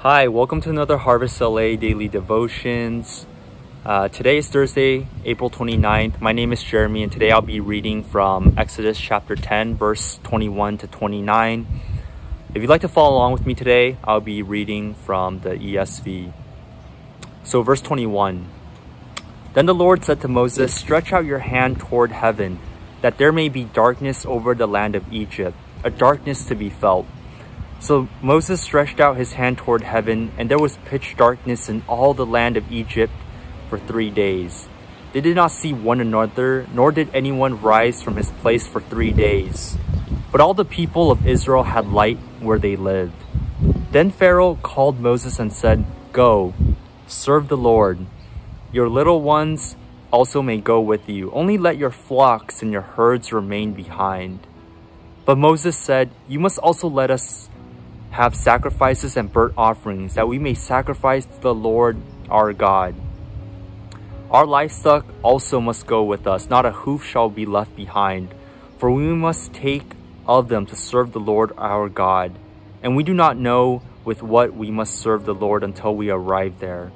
Hi, welcome to another Harvest LA Daily Devotions. Uh, today is Thursday, April 29th. My name is Jeremy, and today I'll be reading from Exodus chapter 10, verse 21 to 29. If you'd like to follow along with me today, I'll be reading from the ESV. So, verse 21 Then the Lord said to Moses, Stretch out your hand toward heaven, that there may be darkness over the land of Egypt, a darkness to be felt so Moses stretched out his hand toward heaven, and there was pitch darkness in all the land of Egypt for three days. They did not see one another, nor did anyone rise from his place for three days. But all the people of Israel had light where they lived. Then Pharaoh called Moses and said, Go, serve the Lord. Your little ones also may go with you. Only let your flocks and your herds remain behind. But Moses said, You must also let us have sacrifices and burnt offerings, that we may sacrifice to the Lord our God. Our livestock also must go with us, not a hoof shall be left behind, for we must take of them to serve the Lord our God. And we do not know with what we must serve the Lord until we arrive there.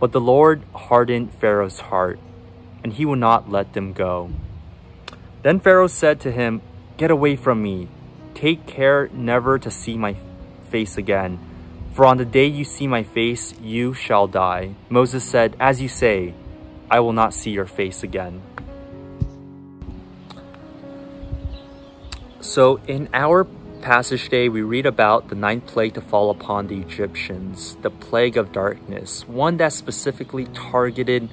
But the Lord hardened Pharaoh's heart, and he would not let them go. Then Pharaoh said to him, Get away from me. Take care never to see my face again. For on the day you see my face, you shall die. Moses said, As you say, I will not see your face again. So in our passage today, we read about the ninth plague to fall upon the Egyptians, the plague of darkness, one that specifically targeted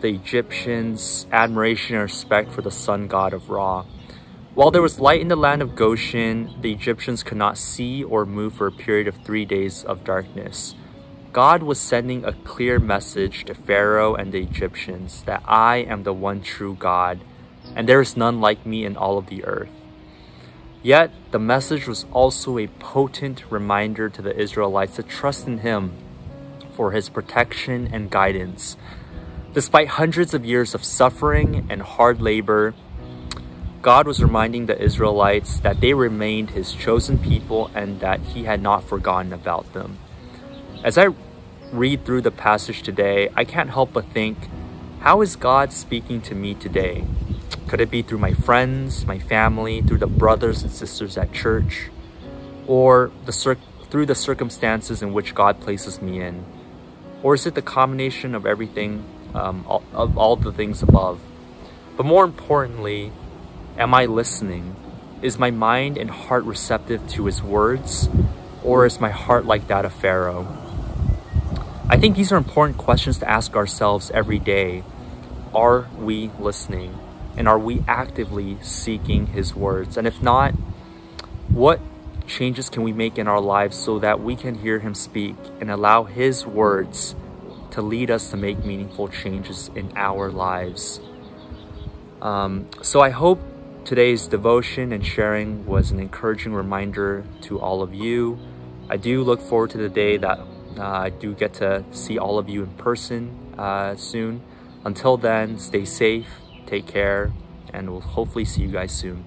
the Egyptians' admiration and respect for the sun god of Ra. While there was light in the land of Goshen, the Egyptians could not see or move for a period of three days of darkness. God was sending a clear message to Pharaoh and the Egyptians that I am the one true God, and there is none like me in all of the earth. Yet, the message was also a potent reminder to the Israelites to trust in Him for His protection and guidance. Despite hundreds of years of suffering and hard labor, God was reminding the Israelites that they remained his chosen people and that he had not forgotten about them. As I read through the passage today, I can't help but think, how is God speaking to me today? Could it be through my friends, my family, through the brothers and sisters at church, or the through the circumstances in which God places me in? Or is it the combination of everything, um, of all the things above? But more importantly, Am I listening? Is my mind and heart receptive to his words? Or is my heart like that of Pharaoh? I think these are important questions to ask ourselves every day. Are we listening? And are we actively seeking his words? And if not, what changes can we make in our lives so that we can hear him speak and allow his words to lead us to make meaningful changes in our lives? Um, so I hope Today's devotion and sharing was an encouraging reminder to all of you. I do look forward to the day that uh, I do get to see all of you in person uh, soon. Until then, stay safe, take care, and we'll hopefully see you guys soon.